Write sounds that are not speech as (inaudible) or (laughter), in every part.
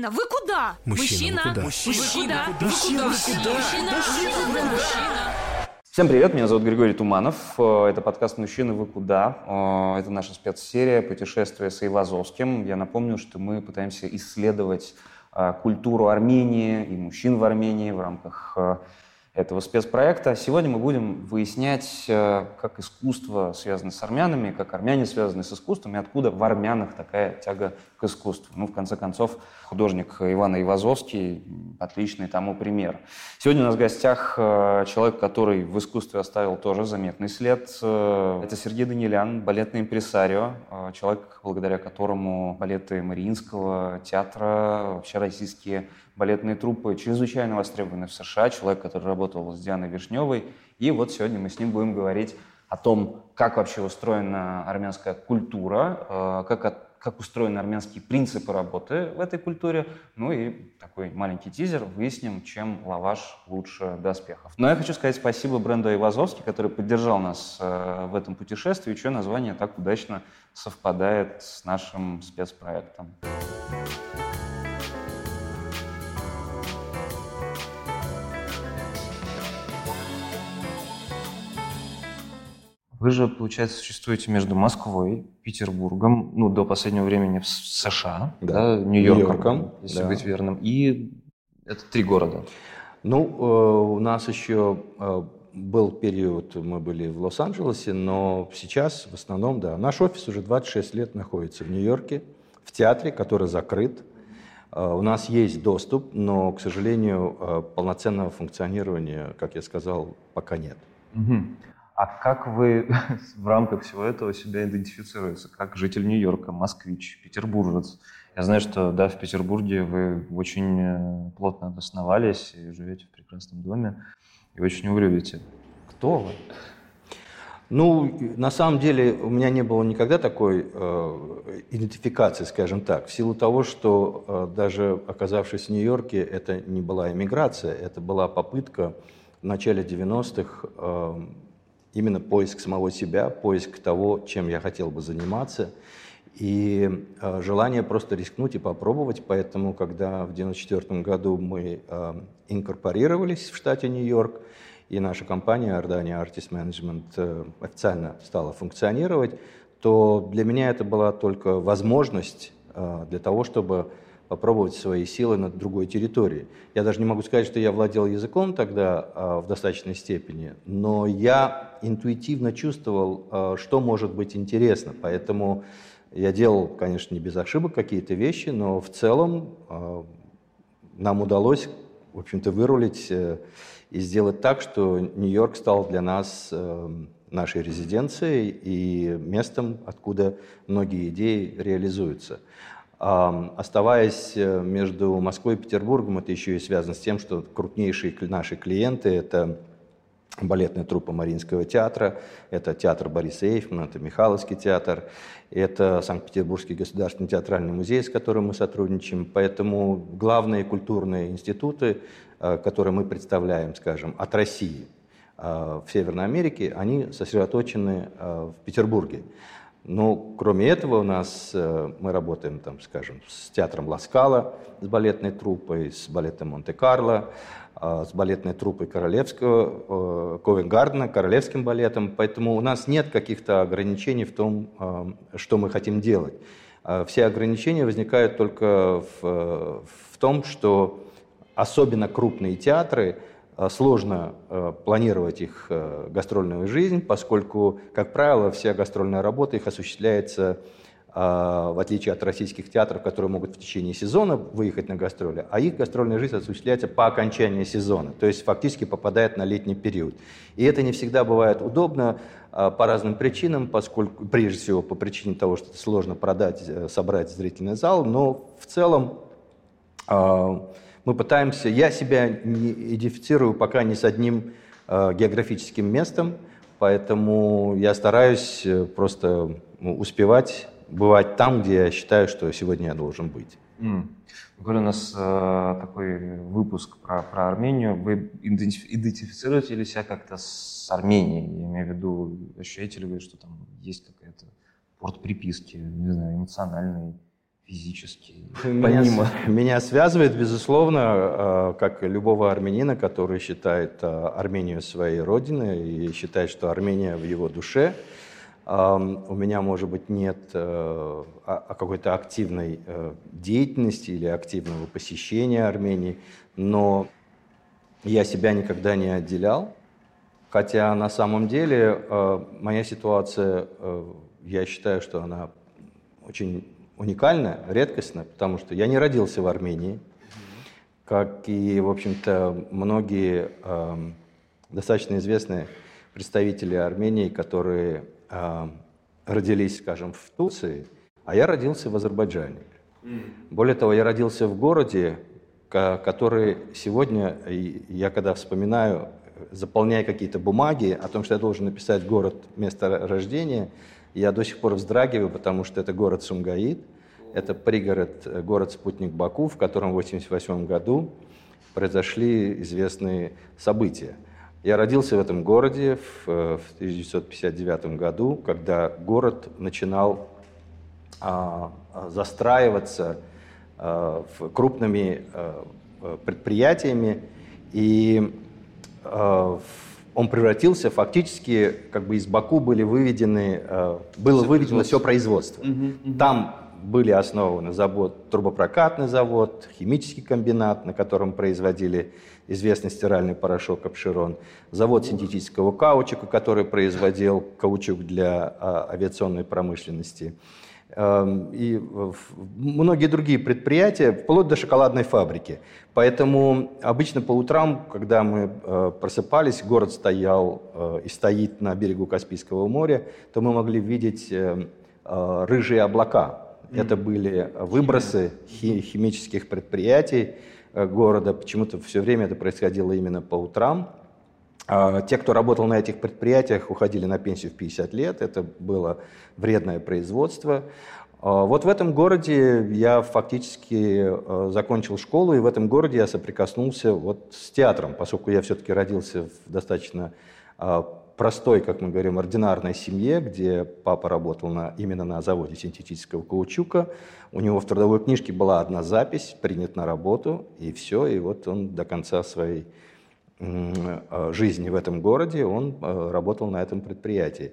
Мужчина, вы куда? Мужчина, куда? Мужчина, куда? Мужчина, Мужчина. Всем привет, меня зовут Григорий Туманов. Э, Это подкаст «Мужчины, вы куда?». Э, Это наша спецсерия «Путешествие с Ивазовским». Я напомню, что мы пытаемся исследовать э, культуру Армении и мужчин в Армении в рамках этого спецпроекта. Сегодня мы будем выяснять, как искусство связано с армянами, как армяне связаны с искусством, и откуда в армянах такая тяга к искусству. Ну, в конце концов, художник Иван Ивазовский – отличный тому пример. Сегодня у нас в гостях э, человек, который в искусстве оставил тоже заметный след. Э, Это Сергей Данилян, балетный импресарио, э, человек, благодаря которому балеты Мариинского театра, вообще российские балетные труппы чрезвычайно востребованы в США, человек, который работал с Дианой Вишневой. И вот сегодня мы с ним будем говорить о том, как вообще устроена армянская культура, как, от- как устроены армянские принципы работы в этой культуре. Ну и такой маленький тизер, выясним, чем лаваш лучше доспехов. Но я хочу сказать спасибо бренду Ивазовский, который поддержал нас э, в этом путешествии, чье название так удачно совпадает с нашим спецпроектом. Вы же, получается, существуете между Москвой, Петербургом, ну, до последнего времени в США, Да, да, Нью-Йорком, Нью-Йорком, если да. быть верным, и это три города. Ну, э, у нас еще э, был период, мы были в Лос-Анджелесе, но сейчас в основном, да, наш офис уже 26 лет находится в Нью-Йорке, в театре, который закрыт. Э, У нас есть доступ, но, к сожалению, полноценного функционирования, как я сказал, пока нет. Мгм. А как вы (laughs) в рамках всего этого себя идентифицируете? Как житель Нью-Йорка, москвич, петербуржец? Я знаю, что да, в Петербурге вы очень э, плотно обосновались и живете в прекрасном доме, и очень его. Кто вы? Ну, на самом деле у меня не было никогда такой э, идентификации, скажем так, в силу того, что э, даже оказавшись в Нью-Йорке, это не была эмиграция, это была попытка в начале 90-х э, именно поиск самого себя, поиск того, чем я хотел бы заниматься, и э, желание просто рискнуть и попробовать. Поэтому, когда в 1994 году мы э, инкорпорировались в штате Нью-Йорк, и наша компания Ardania Artist Management э, официально стала функционировать, то для меня это была только возможность э, для того, чтобы попробовать свои силы на другой территории. Я даже не могу сказать, что я владел языком тогда э, в достаточной степени, но я интуитивно чувствовал, э, что может быть интересно. Поэтому я делал, конечно, не без ошибок какие-то вещи, но в целом э, нам удалось, в общем-то, вырулить э, и сделать так, что Нью-Йорк стал для нас э, нашей резиденцией и местом, откуда многие идеи реализуются. Оставаясь э, между Москвой и Петербургом, это еще и связано с тем, что крупнейшие наши клиенты – это балетная труппа Мариинского театра, это театр Бориса Эйфмана, это Михайловский театр, это Санкт-Петербургский государственный театральный музей, с которым мы сотрудничаем. Поэтому главные культурные институты, э, которые мы представляем, скажем, от России э, в Северной Америке, они сосредоточены в Петербурге. Но кроме этого у нас э, мы работаем, там, скажем, с театром Ласкала, с балетной труппой, с балетом Монте-Карло, э, с балетной труппой Королевского, Ковенгардена, Королевским балетом. Поэтому у нас нет каких-то ограничений в том, э, что мы хотим делать. Э, Все ограничения возникают только в, э, в том, что особенно крупные театры э, сложно э, планировать их э, гастрольную жизнь, поскольку, как правило, вся гастрольная работа их осуществляется э, в отличие от российских театров, которые могут в течение сезона выехать на гастроли, а их гастрольная жизнь осуществляется по окончании сезона, то есть фактически попадает на летний период. И это не всегда бывает удобно э, по разным причинам, поскольку, прежде всего, по причине того, что сложно продать, э, собрать зрительный зал, но в целом мы пытаемся, я себя не идентифицирую пока ни с одним э, географическим местом, поэтому я стараюсь э, просто ну, успевать бывать там, где я считаю, что сегодня я должен быть. М. Говорю, у нас э, такой выпуск про, про Армению. Вы идентиф- идентифицируете ли себя как-то с Арменией? Я имею в виду, ощущаете ли вы, что там есть какая-то порт приписки, не знаю, эмоциональный, физически? Меня, меня связывает, безусловно, как любого армянина, который считает Армению своей родиной и считает, что Армения в его душе. У меня, может быть, нет а, а какой-то активной деятельности или активного посещения Армении, но я себя никогда не отделял, хотя на самом деле э, моя ситуация, э, я считаю, что она очень уникальная, редкостная, потому что я не родился в Армении, как и, в общем-то, многие э, достаточно известные представители Армении, которые родились, скажем, в Турции, а я родился в Азербайджане. Более того, я родился в городе, который сегодня, я когда вспоминаю, заполняя какие-то бумаги о том, что я должен написать город, место рождения, я до сих пор вздрагиваю, потому что это город Сумгаид, это пригород, э, город-спутник Баку, в котором в 1988 году произошли известные события. Я родился в этом городе в, э, в 1959 году, когда город начинал а, застраиваться Э, крупными э, предприятиями, и э, он превратился фактически, как бы из Баку были выведены, было выведено все производство. Угу, угу. Там были основаны завод, трубопрокатный завод, химический комбинат, на котором производили известный стиральный порошок Апширон, завод синтетического каучука, который производил каучук для авиационной промышленности, и многие другие предприятия, вплоть до шоколадной фабрики. Поэтому обычно по утрам, когда мы э, просыпались, город стоял э, и стоит на берегу Каспийского моря, то мы могли видеть э, рыжие облака. Это были выбросы химических предприятий города. Почему-то все время это происходило именно по утрам. А, те, кто работал на этих предприятиях, уходили на пенсию в 50 лет. Это было вредное производство. А, вот в этом городе я фактически а, закончил школу, и в этом городе я соприкоснулся вот с театром, поскольку я все-таки родился в достаточно простой, как мы говорим, ординарной семье, где папа работал на, именно на заводе синтетического каучука. У него в трудовой книжке была одна запись, принят на работу, и все, и вот он до конца своей жизни в этом городе, он э, работал на этом предприятии.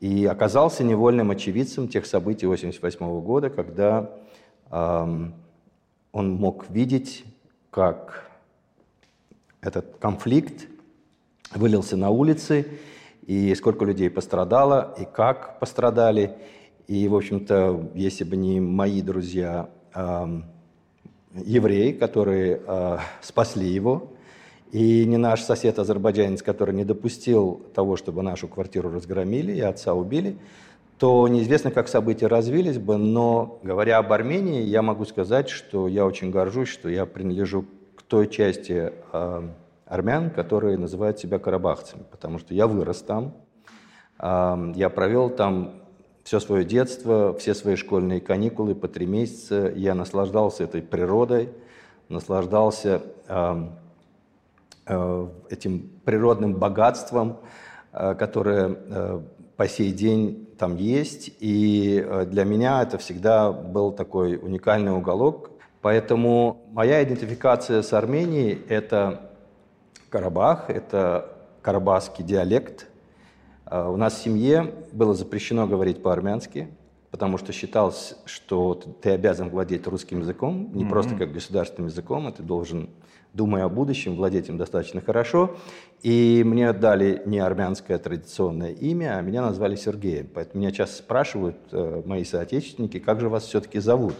И оказался невольным очевидцем тех событий 1988 года, когда он мог видеть, как этот конфликт вылился на улицы, и сколько людей пострадало, и как пострадали. И, в общем-то, если бы не мои друзья э, евреи, которые э, спасли его, и не наш сосед азербайджанец, который не допустил того, чтобы нашу квартиру разгромили и отца убили, то неизвестно, как события развились бы, но говоря об Армении, я могу сказать, что я очень горжусь, что я принадлежу к той части э, армян, которые называют себя карабахцами, потому что я вырос там, э, я провел там все свое детство, все свои школьные каникулы по три месяца, я наслаждался этой природой, наслаждался э, этим природным богатством, э, которое э, по сей день там есть. И для меня это всегда был такой уникальный уголок. Поэтому моя идентификация с Арменией – это Карабах, это карабахский диалект. У нас в семье было запрещено говорить по-армянски, потому что считалось, что ты обязан владеть русским языком, не mm-hmm. просто как государственным языком, а ты должен думая о будущем, владеть им достаточно хорошо. И мне дали не армянское традиционное имя, а меня назвали Сергеем. Поэтому меня часто спрашивают э, мои соотечественники, как же вас все-таки зовут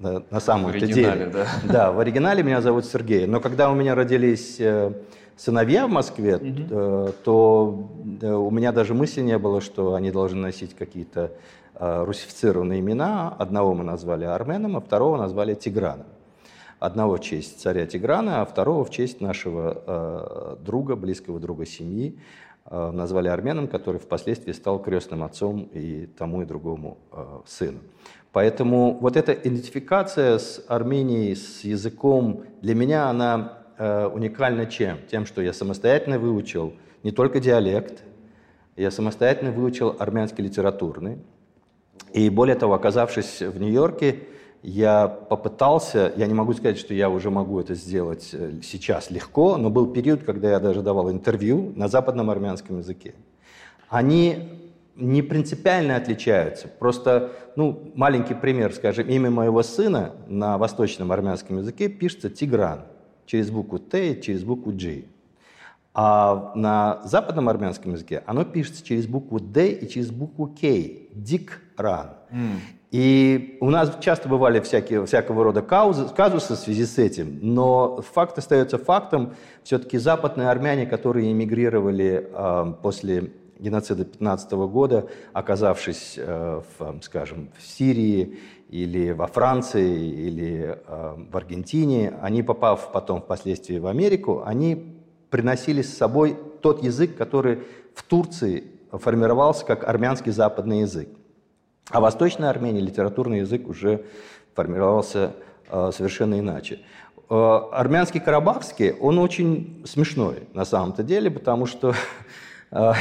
на, самом-то деле. Да? (laughs) да, в оригинале меня зовут Сергей. Но когда у меня родились э, сыновья в Москве, угу. то у меня даже мысли не было, что они должны носить какие-то русифицированные имена. Одного мы назвали Арменом, а второго назвали Тиграном. Одного в честь царя Тиграна, а второго в честь нашего э, друга, близкого друга семьи, э, назвали арменом, который впоследствии стал крестным отцом и тому и другому э, сыну. Поэтому вот эта идентификация с Арменией, с языком, для меня она э, уникальна чем? Тем, что я самостоятельно выучил не только диалект, я самостоятельно выучил армянский литературный. И более того, оказавшись в Нью-Йорке, я попытался, я не могу сказать, что я уже могу это сделать э, сейчас легко, но был период, когда я даже давал интервью на западном армянском языке. Они не принципиально отличаются. Просто, ну, маленький пример, скажем, имя моего сына на восточном армянском языке пишется Тигран через букву Т и через букву G. А на западном армянском языке оно пишется через букву Д и через букву К. Дикран. Mm. И у нас часто бывали всякие, всякого рода казусы, казусы в связи с этим, но факт остается фактом. Все-таки западные армяне, которые эмигрировали э, после геноцида 15 года, оказавшись, э, в, скажем, в Сирии или во Франции или э, в Аргентине, они, попав потом впоследствии в Америку, они приносили с собой тот язык, который в Турции формировался как армянский западный язык. А в Восточной Армении литературный язык уже формировался э, совершенно иначе. Э, армянский карабахский, он очень смешной на самом-то деле, потому что, (laughs) э,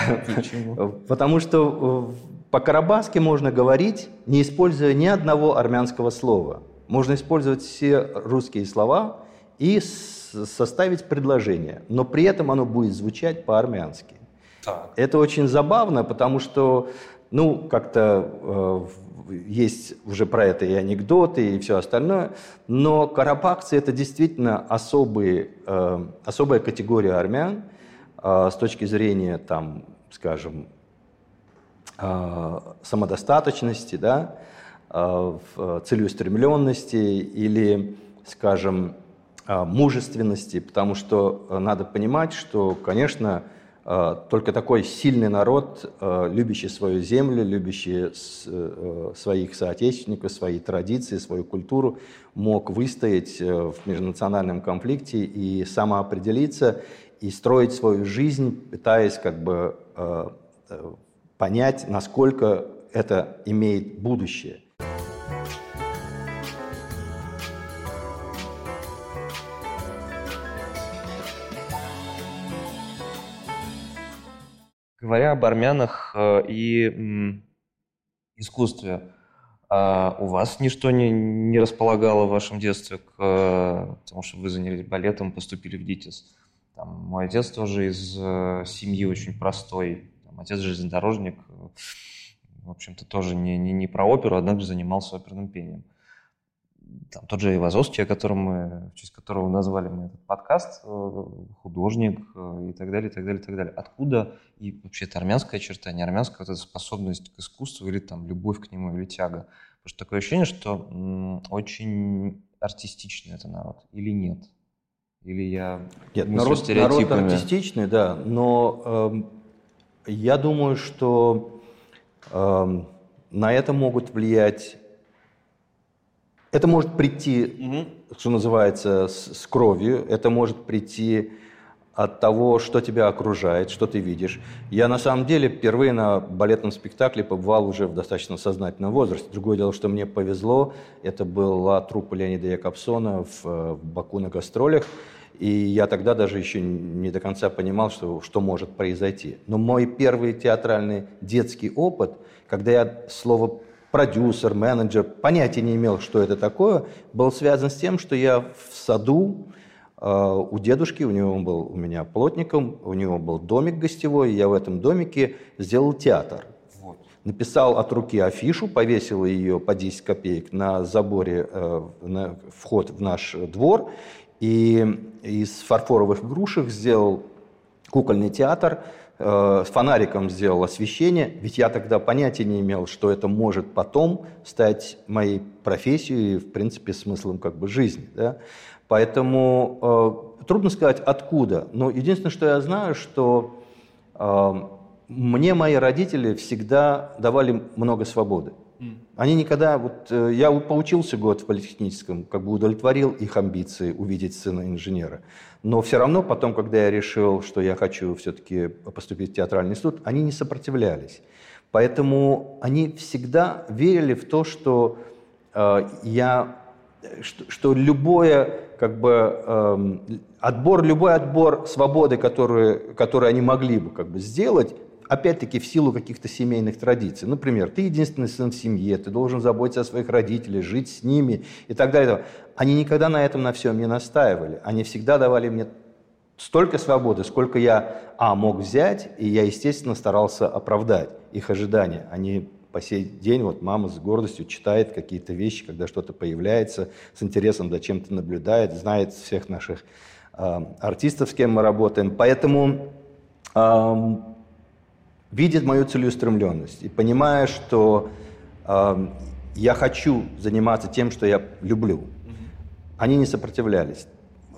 потому что по-карабахски можно говорить, не используя ни одного армянского слова. Можно использовать все русские слова и составить предложение, но при этом оно будет звучать по-армянски. Это очень забавно, потому что ну, как-то э, есть уже про это и анекдоты, и все остальное, но карабахцы – это действительно особые, э, особая категория армян э, с точки зрения, там, скажем, э, самодостаточности, да, э, целеустремленности или, скажем, э, мужественности, потому что э, надо понимать, что, конечно, Э, только такой сильный народ, э, любящий свою землю, любящий э, своих соотечественников, свои традиции, свою культуру, мог выстоять в межнациональном конфликте и самоопределиться и строить свою жизнь, пытаясь как бы понять, насколько это имеет будущее. Говоря об армянах э, и искусстве, а у вас ничто не, не располагало в вашем детстве к э, тому, что вы занялись балетом, поступили в ДИТИС? Там, мой отец тоже из э, семьи очень простой. Там, отец железнодорожник, в общем-то, тоже не, не, не про оперу, однако занимался оперным пением там, тот же Ивазовский, о котором мы, в честь которого назвали мы этот подкаст, э, художник э, и так далее, и так далее, и так далее. Откуда и вообще это армянская черта, не армянская, вот эта способность к искусству или там любовь к нему или тяга? Потому что такое ощущение, что м, очень артистичный это народ или нет? Или я Нет, народ, народ артистичный, да, но э, я думаю, что э, на это могут влиять это может прийти, угу. что называется, с, с кровью, это может прийти от того, что тебя окружает, что ты видишь. Я на самом деле впервые на балетном спектакле побывал уже в достаточно сознательном возрасте. Другое дело, что мне повезло, это была труппа Леонида Якобсона в, в Баку на гастролях, и я тогда даже еще не до конца понимал, что, что может произойти. Но мой первый театральный детский опыт, когда я слово продюсер, менеджер, понятия не имел, что это такое, был связан с тем, что я в саду э, у дедушки, у него был у меня плотником, у него был домик гостевой, и я в этом домике сделал театр. Вот. Написал от руки афишу, повесил ее по 10 копеек на заборе э, на вход в наш двор, и из фарфоровых игрушек сделал кукольный театр, Э, с фонариком сделал освещение, ведь я тогда понятия не имел, что это может потом стать моей профессией и, в принципе, смыслом как бы жизни. Да? Поэтому э, трудно сказать, откуда. Но единственное, что я знаю, что э, мне мои родители всегда давали много свободы. Они никогда, вот э, я поучился год в политехническом, как бы удовлетворил их амбиции увидеть сына инженера. Но все равно потом, когда я решил, что я хочу все-таки поступить в театральный институт, они не сопротивлялись. Поэтому они всегда верили в то, что э, я, что, что любое, как бы, э, отбор, любой отбор свободы, который, который они могли бы как бы сделать, опять-таки, в силу каких-то семейных традиций. Например, ты единственный сын в семье, ты должен заботиться о своих родителях, жить с ними и так далее. Они никогда на этом на всем не настаивали. Они всегда давали мне столько свободы, сколько я, а, мог взять, и я, естественно, старался оправдать их ожидания. Они по сей день, вот мама с гордостью читает какие-то вещи, когда что-то появляется, с интересом за чем-то наблюдает, знает всех наших э, артистов, с кем мы работаем. Поэтому э, видит мою целеустремленность и понимая, что э, я хочу заниматься тем, что я люблю. Они не сопротивлялись.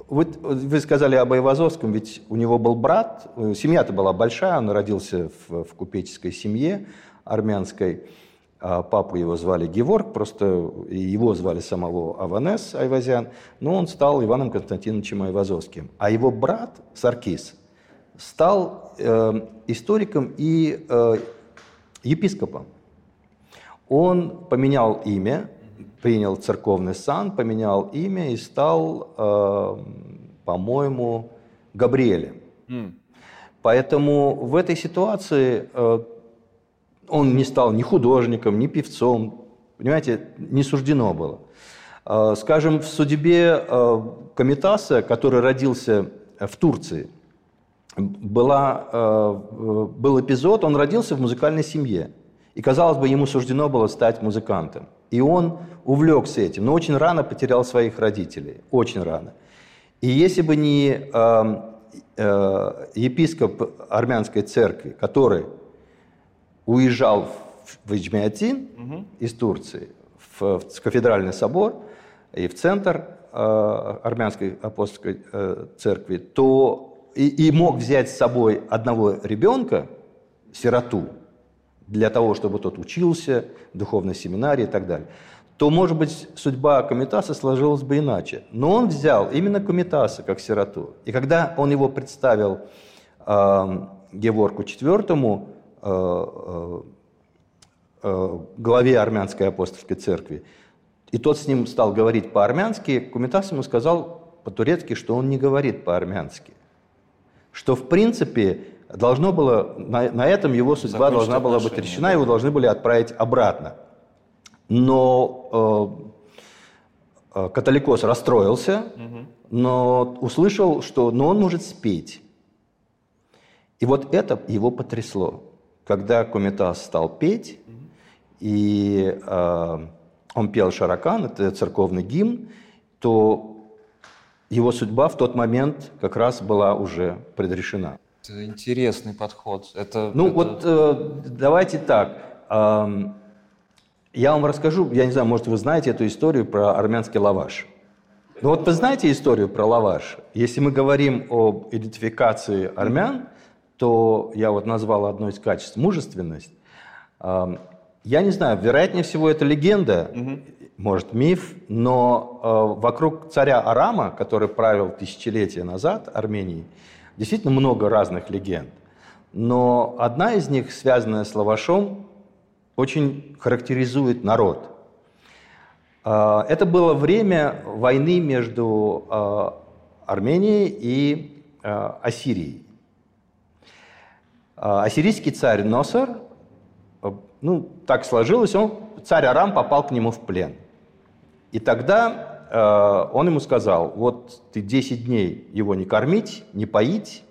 Вы, вы сказали об Айвазовском, ведь у него был брат, э, семья-то была большая, он родился в, в купеческой семье армянской. А папу его звали Геворг, просто его звали самого Аванес Айвазян, но он стал Иваном Константиновичем Айвазовским. А его брат Саркис стал э, историком и э, епископом. Он поменял имя, принял церковный сан, поменял имя и стал, э, по-моему, Габриэлем. Mm. Поэтому в этой ситуации э, он не стал ни художником, ни певцом. Понимаете, не суждено было. Э, скажем, в судьбе э, Комитаса, который родился в Турции, была, э, был эпизод, он родился в музыкальной семье. И, казалось бы, ему суждено было стать музыкантом. И он увлекся этим, но очень рано потерял своих родителей. Очень рано. И если бы не э, э, епископ армянской церкви, который уезжал в Ичмиатин угу. из Турции, в, в кафедральный собор и в центр э, армянской апостольской э, церкви, то и, и мог взять с собой одного ребенка, сироту, для того, чтобы тот учился духовной семинарии и так далее, то, может быть, судьба Комитаса сложилась бы иначе. Но он взял именно Комитаса как сироту. И когда он его представил э, Геворку IV, э, э, главе армянской апостольской церкви, и тот с ним стал говорить по-армянски, Кумитас ему сказал по-турецки, что он не говорит по-армянски. Что, в принципе, должно было, на, на этом его судьба должна была быть решена, да. его должны были отправить обратно. Но э, э, католикос расстроился, угу. но услышал, что но он может спеть. И вот это его потрясло. Когда Комитас стал петь, угу. и э, он пел «Шаракан», это церковный гимн, то его судьба в тот момент как раз была уже предрешена. Это интересный подход. Это, ну это... вот э, давайте так. Э, я вам расскажу, я не знаю, может вы знаете эту историю про армянский лаваш. Ну вот вы знаете историю про лаваш? Если мы говорим об идентификации армян, то я вот назвал одно из качеств мужественность. Я не знаю, вероятнее всего это легенда, угу. Может миф, но э, вокруг царя Арама, который правил тысячелетия назад Арменией, действительно много разных легенд. Но одна из них, связанная с лавашом, очень характеризует народ. А, это было время войны между а, Арменией и а, Ассирией. Ассирийский царь Носор, ну, так сложилось, он, царь Арам попал к нему в плен. И тогда Э, он ему сказал, вот ты 10 дней его не кормить, не поить,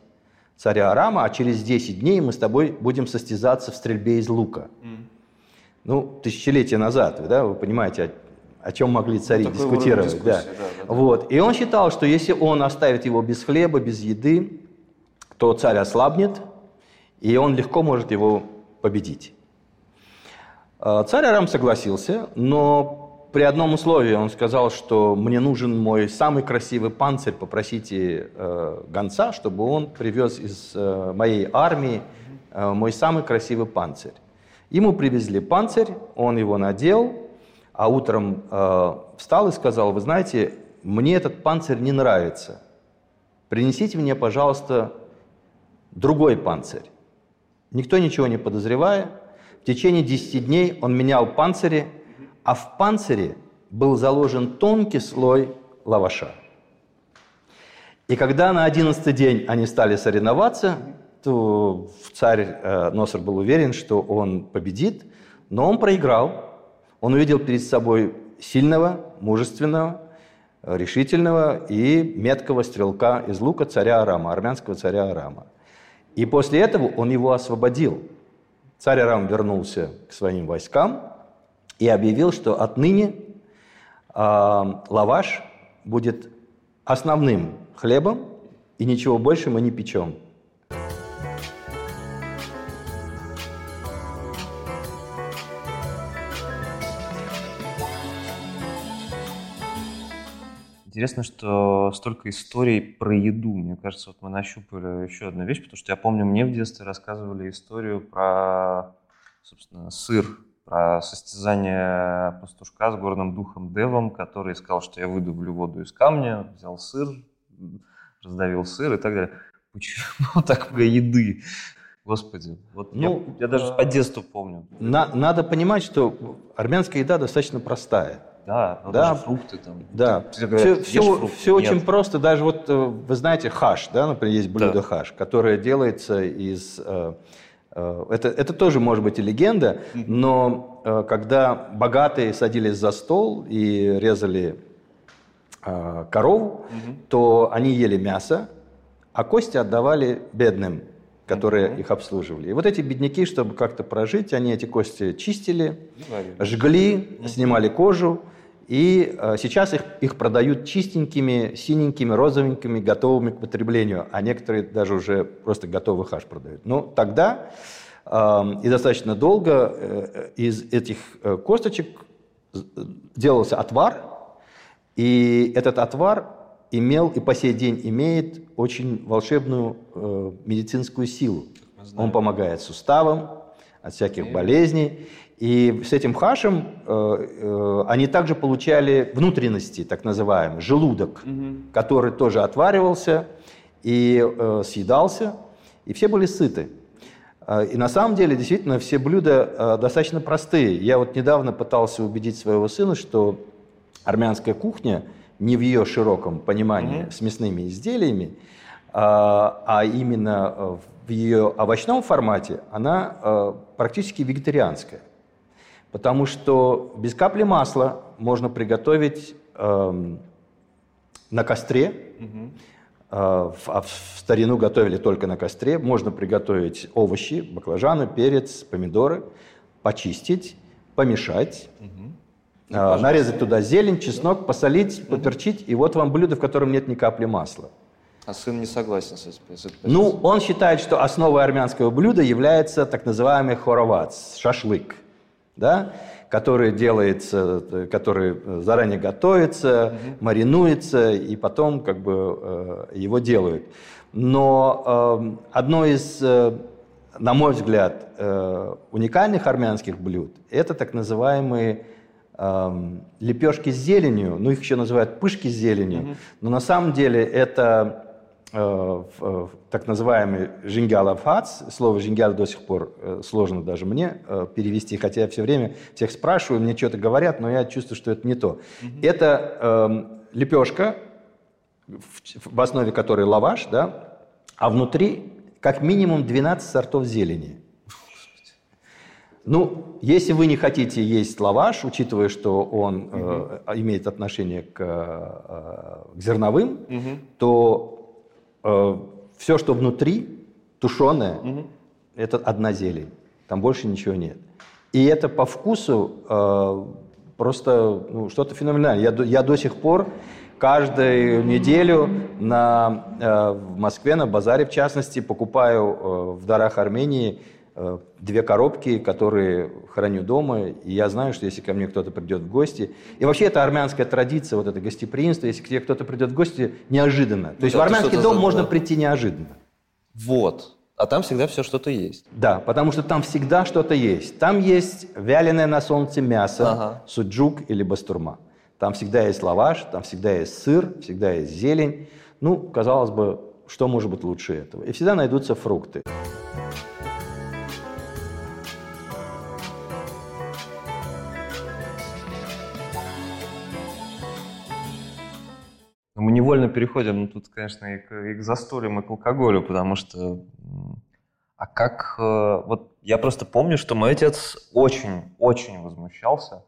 царя Арама, а через 10 дней мы с тобой будем состязаться в стрельбе из лука. Mm. Ну, тысячелетия назад, да, вы понимаете, о, о чем могли цари ну, дискутировать. Да. Да, да, да. Вот. И он считал, что если он оставит его без хлеба, без еды, то царь ослабнет, и он легко может его победить. Э, царь Арам согласился, но при одном условии он сказал, что мне нужен мой самый красивый панцирь, попросите э, гонца, чтобы он привез из э, моей армии э, мой самый красивый панцирь. Ему привезли панцирь, он его надел, а утром э, встал и сказал, вы знаете, мне этот панцирь не нравится. Принесите мне, пожалуйста, другой панцирь. Никто ничего не подозревая, в течение 10 дней он менял панцири, а в панцире был заложен тонкий слой лаваша. И когда на одиннадцатый день они стали соревноваться, то царь э, Носор был уверен, что он победит, но он проиграл. Он увидел перед собой сильного, мужественного, решительного и меткого стрелка из лука царя Арама, армянского царя Арама. И после этого он его освободил. Царь Арам вернулся к своим войскам и объявил, что отныне э, лаваш будет основным хлебом, и ничего больше мы не печем. Интересно, что столько историй про еду. Мне кажется, вот мы нащупали еще одну вещь, потому что я помню, мне в детстве рассказывали историю про, собственно, сыр, про состязание пастушка с горным духом Девом, который сказал, что я выдублю воду из камня, взял сыр, раздавил сыр и так далее. Почему (laughs) так много еды? Господи, вот ну, я, я даже по детству помню. На, надо понимать, что армянская еда достаточно простая. Да, ну, да, фрукты там. Да, все, говорят, все, фрукты. все очень просто. Даже вот э, вы знаете хаш, да, например, есть блюдо да. хаш, которое делается из... Э, э, это, это тоже может быть и легенда, но когда богатые садились за стол и резали корову, то они ели мясо, а кости отдавали бедным которые их обслуживали. И вот эти бедняки, чтобы как-то прожить, они эти кости чистили, жгли, снимали кожу, и э, сейчас их, их продают чистенькими, синенькими, розовенькими, готовыми к потреблению, а некоторые даже уже просто готовый хаш продают. Но тогда э, и достаточно долго э, из этих э, косточек делался отвар, и этот отвар имел и по сей день имеет очень волшебную э, медицинскую силу. Он помогает суставам от всяких болезней. И с этим хашем э, э, они также получали внутренности, так называемые, желудок, угу. который тоже отваривался и э, съедался, и все были сыты. Э, и на самом деле, действительно, все блюда э, достаточно простые. Я вот недавно пытался убедить своего сына, что армянская кухня не в ее широком понимании mm с мясными изделиями, а, а именно э, в ее овощном формате, она практически вегетарианская. Потому что без капли масла можно приготовить э, на костре, угу. э, а в старину готовили только на костре. Можно приготовить овощи, баклажаны, перец, помидоры, почистить, помешать, угу. э, нарезать туда зелень, чеснок, посолить, угу. поперчить, и вот вам блюдо, в котором нет ни капли масла. А сын не согласен с этим? Ну, он считает, что основой армянского блюда является так называемый хоровац, шашлык да, который делается, который заранее готовится, угу. маринуется, и потом как бы э, его делают. Но э, одно из, э, на мой взгляд, уникальных армянских блюд – это так называемые лепешки с зеленью, ну их еще называют пышки с зеленью, угу. но на самом деле это Э, так называемый жингялов хац. Слово жингял до сих пор э, сложно даже мне э, перевести, хотя я все время всех спрашиваю, мне что-то говорят, но я чувствую, что это не то. Mm-hmm. Это э, лепешка, в основе которой лаваш, да, а внутри как минимум 12 сортов зелени. Ну, если вы не хотите есть лаваш, учитывая, что он э, имеет отношение к, э, к зерновым, угу. то Э, все, что внутри, тушеное, угу. это одна зелень. Там больше ничего нет. И это по вкусу э, просто ну, что-то феноменальное. Я, я до сих пор каждую неделю на, э, в Москве, на базаре в частности, покупаю э, в дарах Армении две коробки, которые храню дома, и я знаю, что если ко мне кто-то придет в гости, и вообще это армянская традиция, вот это гостеприимство, если к тебе кто-то придет в гости, неожиданно. То есть да, в армянский дом за... можно прийти неожиданно. Вот. А там всегда все что-то есть. Да, потому что там всегда что-то есть. Там есть вяленое на солнце мясо, ага. суджук или бастурма. Там всегда есть лаваш, там всегда есть сыр, всегда есть зелень. Ну, казалось бы, что может быть лучше этого? И всегда найдутся фрукты. Мы невольно переходим, ну, тут, конечно, и к, и к застольям, и к алкоголю, потому что А как... Э, вот я просто помню, что мой отец очень-очень возмущался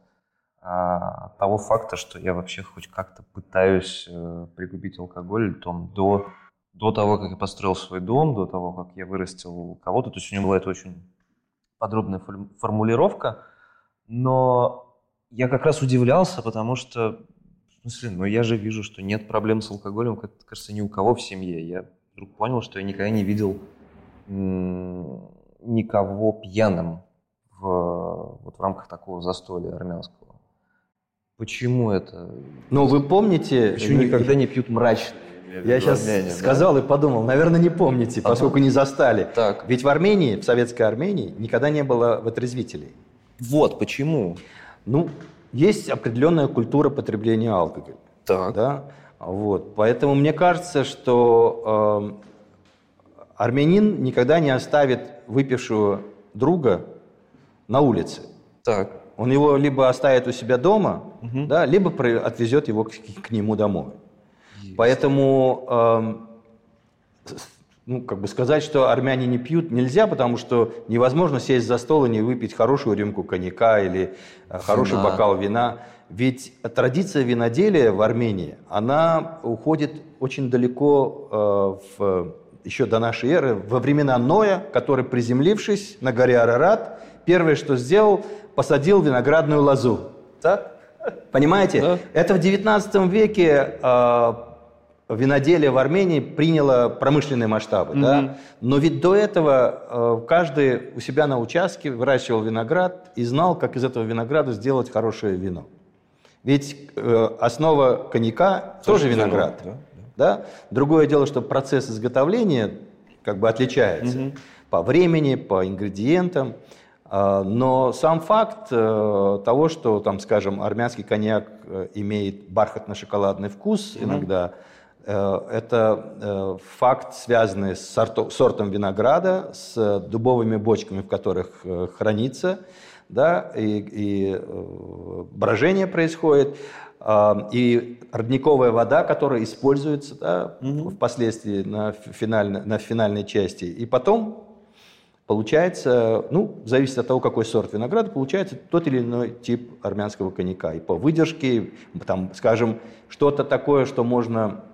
а, от того факта, что я вообще хоть как-то пытаюсь э, пригубить алкоголь там, до, до того, как я построил свой дом, до того, как я вырастил кого-то. То есть у него была это очень подробная формулировка. Но я как раз удивлялся, потому что, в смысле, ну я же вижу, что нет проблем с алкоголем, как кажется, ни у кого в семье. Я вдруг понял, что я никогда не видел никого пьяным в, вот в рамках такого застолья армянского. Почему это? Ну, вы помните... Почему никогда не пьют мрачные? Я сейчас Армении, сказал да? и подумал, наверное, не помните, поскольку ага. не застали. Так. Ведь в Армении, в советской Армении, никогда не было вытрезвителей. Вот почему. Ну, есть определенная культура потребления алкоголя. Так. Да? Вот. Поэтому мне кажется, что э, Армянин никогда не оставит выпившего друга на улице. Так. Он его либо оставит у себя дома, угу. да, либо отвезет его к, к нему домой. Есть. Поэтому, э, ну, как бы сказать, что армяне не пьют, нельзя, потому что невозможно сесть за стол и не выпить хорошую рюмку коньяка или э, хороший вина. бокал вина. Ведь традиция виноделия в Армении, она уходит очень далеко э, в еще до нашей эры, во времена Ноя, который, приземлившись на горе Арарат, первое, что сделал, посадил виноградную лозу. Так? Понимаете? Да. Это в 19 веке э, виноделие в Армении приняло промышленные масштабы. Угу. Да? Но ведь до этого э, каждый у себя на участке выращивал виноград и знал, как из этого винограда сделать хорошее вино. Ведь э, основа коньяка тоже, тоже виноград. Вино, да? Да? Другое дело, что процесс изготовления как бы отличается угу. по времени, по ингредиентам. А, но сам факт э, того, что, там, скажем, армянский коньяк э, имеет бархатно-шоколадный вкус угу. иногда, э, это факт, связанный с сортом винограда, с дубовыми бочками, в которых хранится, да, и, и брожение происходит. И родниковая вода, которая используется да, угу. впоследствии на, финальной, на финальной части. И потом получается, ну, зависит от того, какой сорт винограда, получается тот или иной тип армянского коньяка. И по выдержке, там, скажем, что-то такое, что можно а,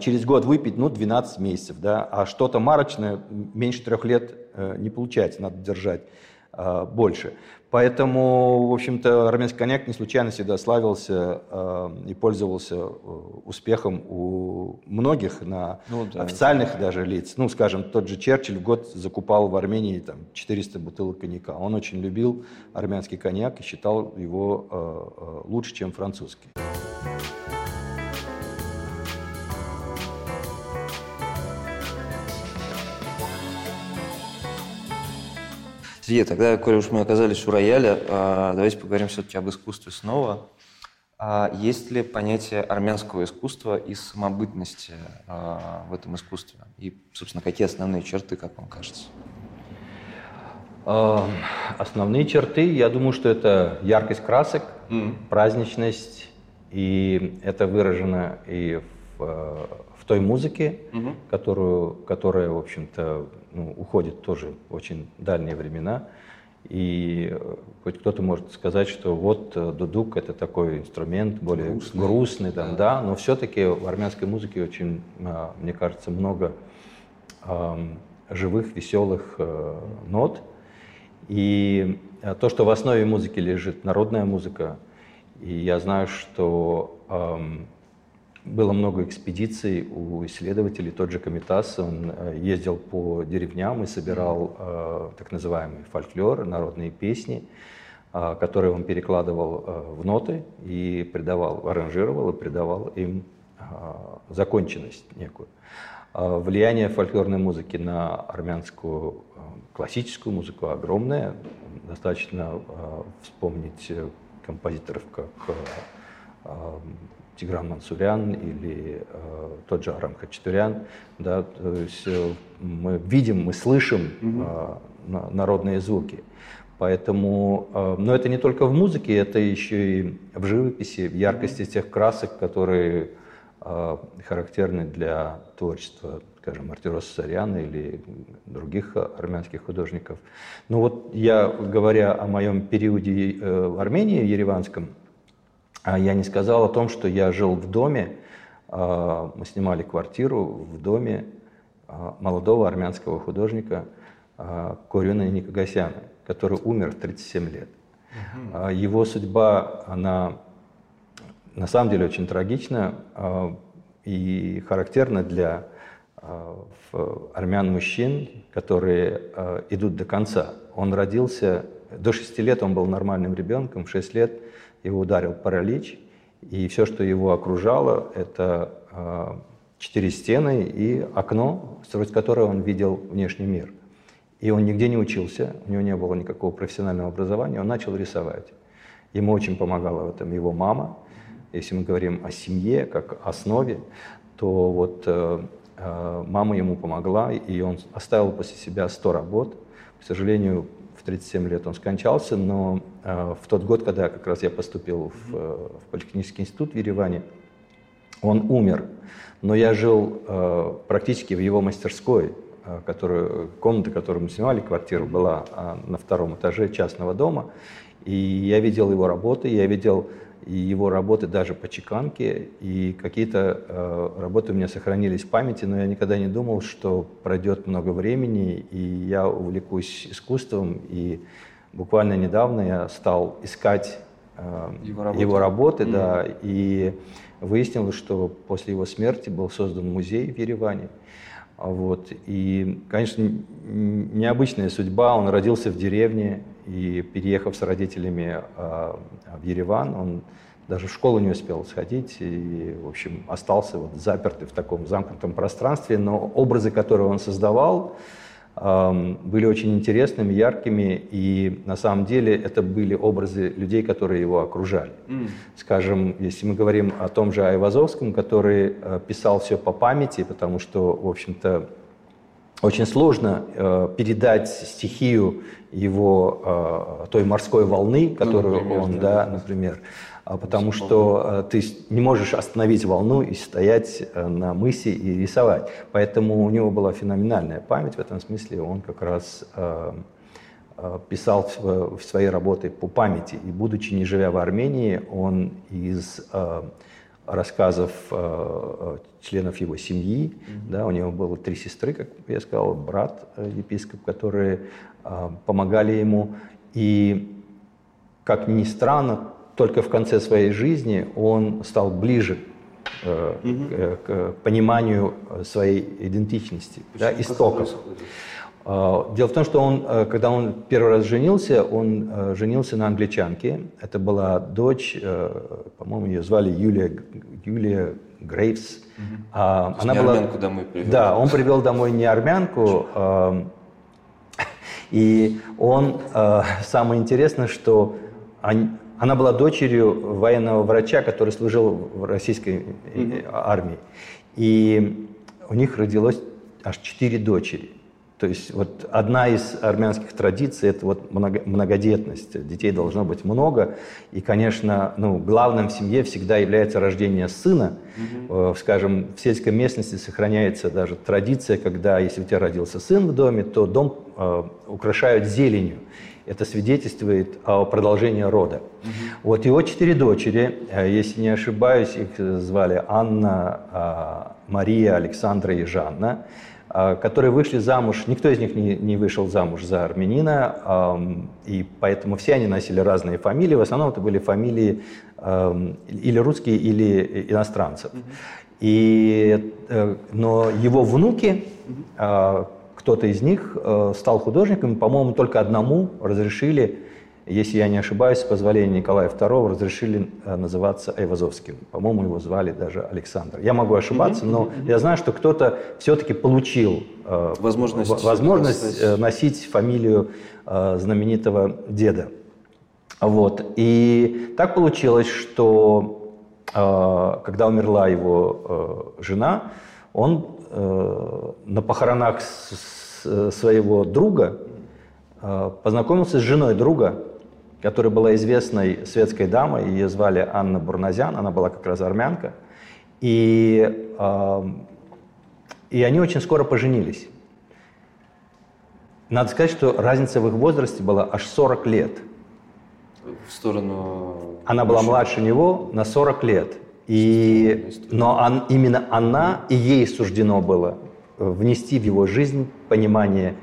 через год выпить, ну, 12 месяцев, да, а что-то марочное меньше трех лет э, не получается, надо держать а, больше. Поэтому, в общем-то, армянский коньяк не случайно всегда славился э, и пользовался э, успехом у многих на ну, да, официальных да. даже лиц. Ну, скажем, тот же Черчилль в год закупал в Армении там, 400 бутылок коньяка. Он очень любил армянский коньяк и считал его э, э, лучше, чем французский. Сергей, тогда, коли уж мы оказались у рояля, а, давайте поговорим все-таки об искусстве снова. А есть ли понятие армянского искусства и самобытности а, в этом искусстве? И, собственно, какие основные черты, как вам кажется? Основные черты, я думаю, что это яркость красок, mm. праздничность, и это выражено и в, в той музыке, mm-hmm. которую, которая, в общем-то, ну, уходит тоже в очень дальние времена. И э, хоть кто-то может сказать, что вот э, дудук это такой инструмент более грустный, грустный там, да. да, но все-таки в армянской музыке очень, а, мне кажется, много э, живых, веселых э, нот. И э, то, что в основе музыки лежит народная музыка, и я знаю, что э, было много экспедиций у исследователей. Тот же Комитас, он э, ездил по деревням и собирал э, так называемый фольклор, народные песни, э, которые он перекладывал э, в ноты и придавал, аранжировал и придавал им э, законченность некую. Э, влияние фольклорной музыки на армянскую э, классическую музыку огромное. Достаточно э, вспомнить э, композиторов, как э, Тигран Мансурян или э, тот же Арам Хачатурян. Да, то есть э, мы видим, мы слышим э, народные звуки. Поэтому, э, но это не только в музыке, это еще и в живописи, в яркости тех красок, которые э, характерны для творчества скажем, Артироса Саряна или других армянских художников. Но вот я, говоря о моем периоде э, в Армении, в Ереванском, я не сказал о том, что я жил в доме, а, мы снимали квартиру в доме а, молодого армянского художника Корюна Никогасяна, который умер в 37 лет. Угу. Его судьба, она на самом деле очень трагична и характерна для армян мужчин, которые идут до конца. Он родился, до 6 лет он был нормальным ребенком, в 6 лет его ударил паралич, и все, что его окружало, это э, четыре стены и окно, сквозь которое он видел внешний мир. И он нигде не учился, у него не было никакого профессионального образования, он начал рисовать. Ему очень помогала в этом его мама. Если мы говорим о семье как основе, то вот э, э, мама ему помогла, и он оставил после себя 100 работ. К сожалению, 37 лет он скончался, но э, в тот год, когда как раз я поступил в, э, в Политехнический институт в Ереване, он умер. Но я жил э, практически в его мастерской, которую, комната, которую мы снимали, квартира была э, на втором этаже частного дома. И я видел его работы, я видел и его работы даже по чеканке, и какие-то э, работы у меня сохранились в памяти, но я никогда не думал, что пройдет много времени, и я увлекусь искусством, и буквально недавно я стал искать э, его работы, его работы mm-hmm. да, и выяснилось, что после его смерти был создан музей в Ереване. Вот. И, конечно, необычная судьба. Он родился в деревне, и переехав с родителями а, в Ереван, он даже в школу не успел сходить и, в общем, остался вот запертый в таком замкнутом пространстве. Но образы, которые он создавал, были очень интересными, яркими, и на самом деле это были образы людей, которые его окружали. Mm. Скажем, если мы говорим о том же Айвазовском, который э, писал все по памяти, потому что, в общем-то, очень сложно э, передать стихию его э, той морской волны, ну, которую ну, например, он, да, да, например, а потому что э, ты не можешь остановить волну и стоять э, на мысе и рисовать. Поэтому у него была феноменальная память в этом смысле. Он как раз э, э писал в, в своей работе по памяти. И будучи не живя в Армении, он из э, рассказов э, членов его семьи. Mm-hmm. Да, у него было три сестры, как я сказал, брат э, епископ, которые э, помогали ему. И, как ни странно, только в конце своей жизни он стал ближе э, mm-hmm. к, к пониманию своей идентичности, да, истоков. А, дело в том, что он, э, когда он первый раз женился, он э, женился на англичанке. Это была дочь, э, по-моему, ее звали Юлия, Юлия Грейвс. Угу. А, она не была... армянку домой привел. Да, он привел домой не армянку. А, и он, самое интересное, что она была дочерью военного врача, который служил в российской армии. И у них родилось аж четыре дочери. То есть вот одна из армянских традиций – это вот многодетность. Детей должно быть много. И, конечно, ну, главным в семье всегда является рождение сына. Угу. Скажем, в сельской местности сохраняется даже традиция, когда если у тебя родился сын в доме, то дом э, украшают зеленью. Это свидетельствует о продолжении рода. Угу. Вот его четыре дочери, э, если не ошибаюсь, их звали Анна, а, Мария, Александра и Жанна. А, которые вышли замуж, никто из них не, не вышел замуж за армянина, и поэтому все они носили разные фамилии, в основном это были фамилии или русские, или иностранцев. И, э, но его внуки, а, кто-то из них э, стал художником, по-моему, только одному разрешили если я не ошибаюсь, с позволения Николая II разрешили э, называться Айвазовским. По-моему, его звали даже Александр. Я могу ошибаться, но я знаю, что кто-то все-таки получил э, возможность, возможность э, носить фамилию знаменитого деда. Вот. И так получилось, что когда умерла его жена, он на похоронах своего друга познакомился с женой друга, которая была известной светской дамой, ее звали Анна Бурназян, она была как раз армянка. И э, И они очень скоро поженились. Надо сказать, что разница в их возрасте была аж 40 лет. В сторону... Она была младше него на 40 лет. И, но он, именно она и ей суждено было внести в его жизнь понимание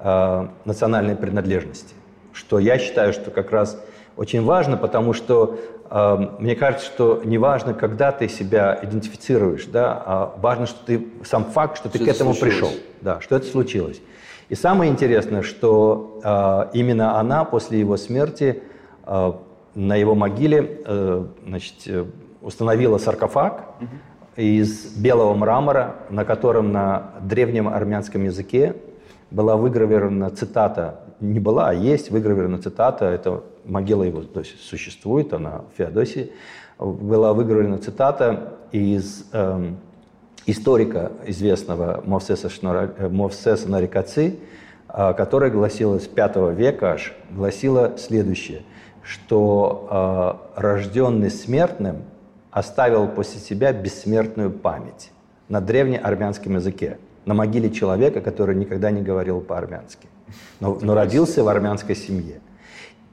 э, национальной принадлежности. Что я считаю, что как раз очень важно, потому что э, мне кажется, что не важно, когда ты себя идентифицируешь, да, а важно, что ты сам факт, что ты Что к это этому случилось. пришел, да, что это случилось. И самое интересное, что э, именно она после его смерти э, на его могиле э, значит, э, установила саркофаг из белого мрамора, на котором на древнем армянском языке была выгравирована цитата, не была, а есть выгравирована цитата, это могила его то есть, существует, она в Феодосии, была выгравирована цитата из эм, историка известного Мовсеса, Шнора- э, Мовсеса Нарикаци, а, которая гласила с V века аж, гласила следующее, что а, рожденный смертным оставил после себя бессмертную память на древнеармянском языке, на могиле человека, который никогда не говорил по-армянски, но, но родился в армянской семье.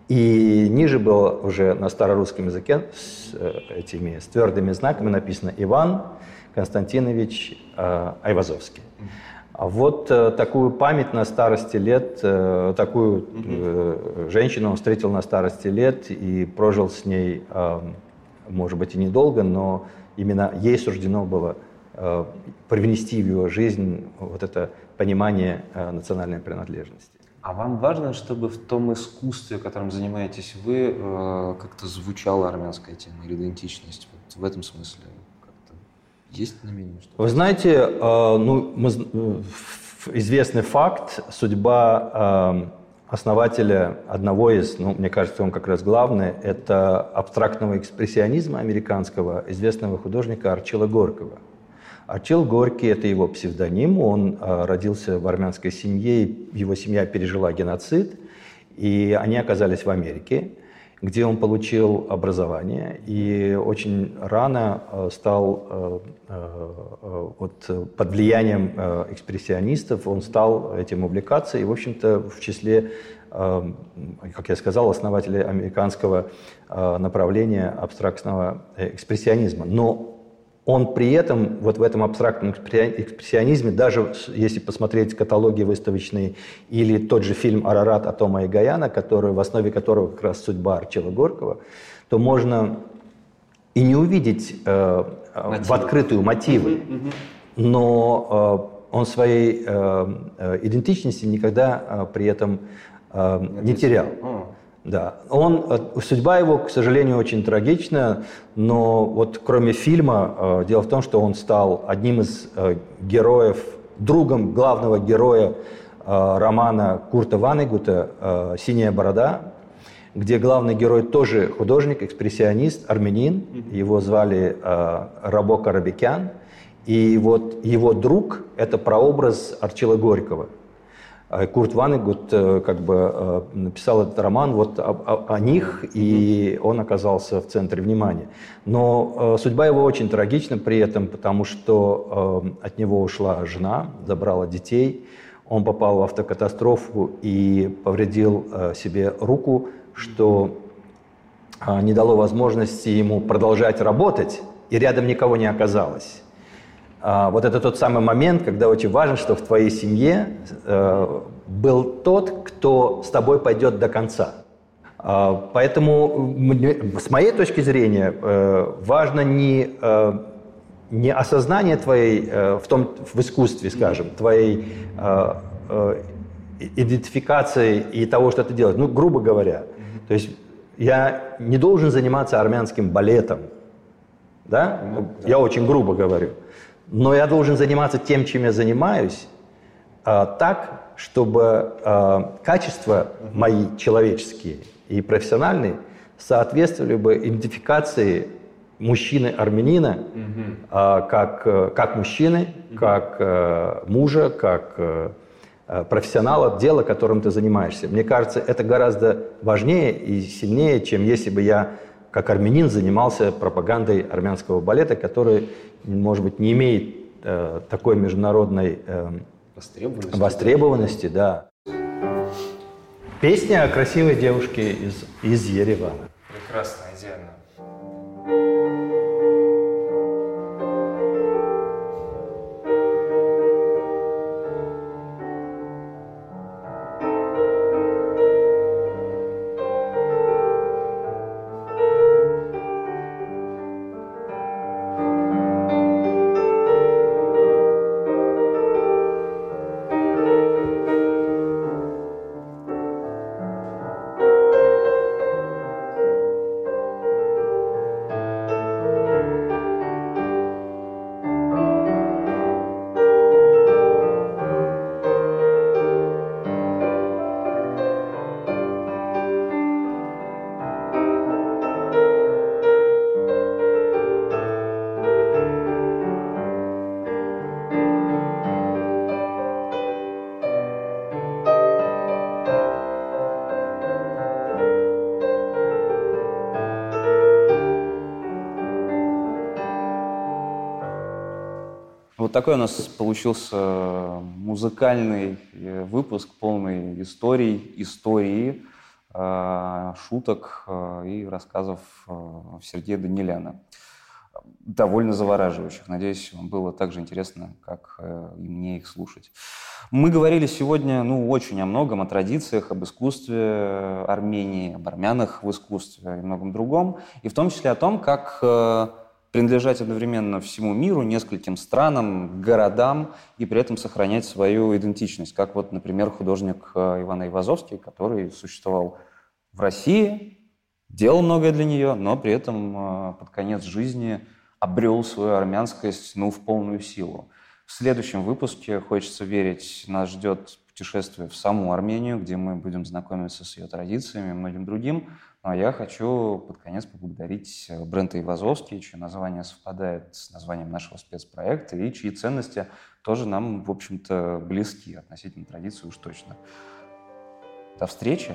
И ниже было уже на старорусском языке с э, этими с твердыми знаками написано Иван Константинович э, Айвазовский. А вот э, такую память на старости лет, э, такую э, женщину он встретил на старости лет и прожил с ней, э, может быть, и недолго, но именно ей суждено было привнести в его жизнь вот это понимание э, национальной принадлежности. А вам важно, чтобы в том искусстве, которым занимаетесь вы, э, как-то звучала армянская тема или идентичность? Вот в этом смысле как-то есть намерение? Что Вы знаете, э, ну, мы э, известный факт, судьба э, основателя одного из, ну, мне кажется, он как раз главный, это абстрактного экспрессионизма американского, известного художника Арчила Горького. Арчил Горький – это его псевдоним, он э, родился в армянской семье, его семья пережила геноцид, и они оказались в Америке, где он получил образование и очень рано э, стал э, вот, под влиянием экспрессионистов, он стал этим увлекаться и, в общем-то, в числе, как я сказал, основателей американского направления абстрактного экспрессионизма. Но он при этом, вот в этом абстрактном экспре- экспрессионизме, даже если посмотреть каталоги выставочные или тот же фильм «Арарат» Атома и Гаяна, который, в основе которого как раз судьба Арчила Горького, то можно и не увидеть э, в Мотивы. открытую мотивы, но э, он своей э, э, идентичности никогда э, при этом э, не терял. Да, он, э, судьба его, к сожалению, очень трагична, но вот кроме фильма, э, дело в том, что он стал одним из э, героев, другом главного героя романа Курта Ванегута «Синяя борода», где главный герой тоже художник, экспрессионист, армянин, его звали Рабо Карабекян, и вот его друг – это прообраз Арчила Горького – Курт Ванегут э, как бы э, написал этот роман вот о, о- о них, и он оказался в центре внимания. Но э, судьба его очень трагична при этом, потому что от него ушла жена, забрала детей, он попал в автокатастрофу и повредил себе руку, что а, не дало возможности ему продолжать работать, и рядом никого не оказалось. А, Вот это тот самый момент, когда очень важно, что в твоей семье э, был тот, кто с тобой пойдет до конца. А, Поэтому с моей точки зрения э, важно не, э, не осознание твоей в том в искусстве, скажем, твоей идентификации и того, что ты делаешь. Ну, грубо говоря, то есть я не должен заниматься армянским балетом, да? Я очень грубо говорю. Но я должен заниматься тем, чем я занимаюсь, а, так, чтобы а, качества мои человеческие и профессиональные соответствовали бы идентификации мужчины-армянина а, как, э, как мужчины, как э, мужа, как э, профессионала дела, которым ты занимаешься. Мне кажется, это гораздо важнее и сильнее, чем если бы я как армянин занимался пропагандой армянского балета, который, может быть, не имеет э, такой международной э, Востребованность. востребованности, да. Песня о красивой девушке из, из Еревана. Прекрасно, идеально. Такой у нас получился музыкальный э, выпуск, полный историй, истории, э, шуток э, и рассказов Сергея Даниляна. Довольно завораживающих. Надеюсь, вам было так же интересно, как и мне их слушать. Мы говорили сегодня ну, очень о многом, о традициях, об искусстве Армении, об армянах в искусстве и многом другом. И в том числе о том, как принадлежать одновременно всему миру, нескольким странам, городам и при этом сохранять свою идентичность. Как вот, например, художник э, Иван Ивазовский, который существовал в России, делал многое для нее, но при этом э, под конец жизни обрел свою армянскость ну, в полную силу. В следующем выпуске, хочется верить, нас ждет путешествие в саму Армению, где мы будем знакомиться с ее традициями и многим другим. Ну, а я хочу под конец поблагодарить э, Брента Ивазовский, чье название совпадает с названием нашего спецпроекта и чьи ценности тоже нам, в общем-то, близки относительно традиции уж точно. До встречи!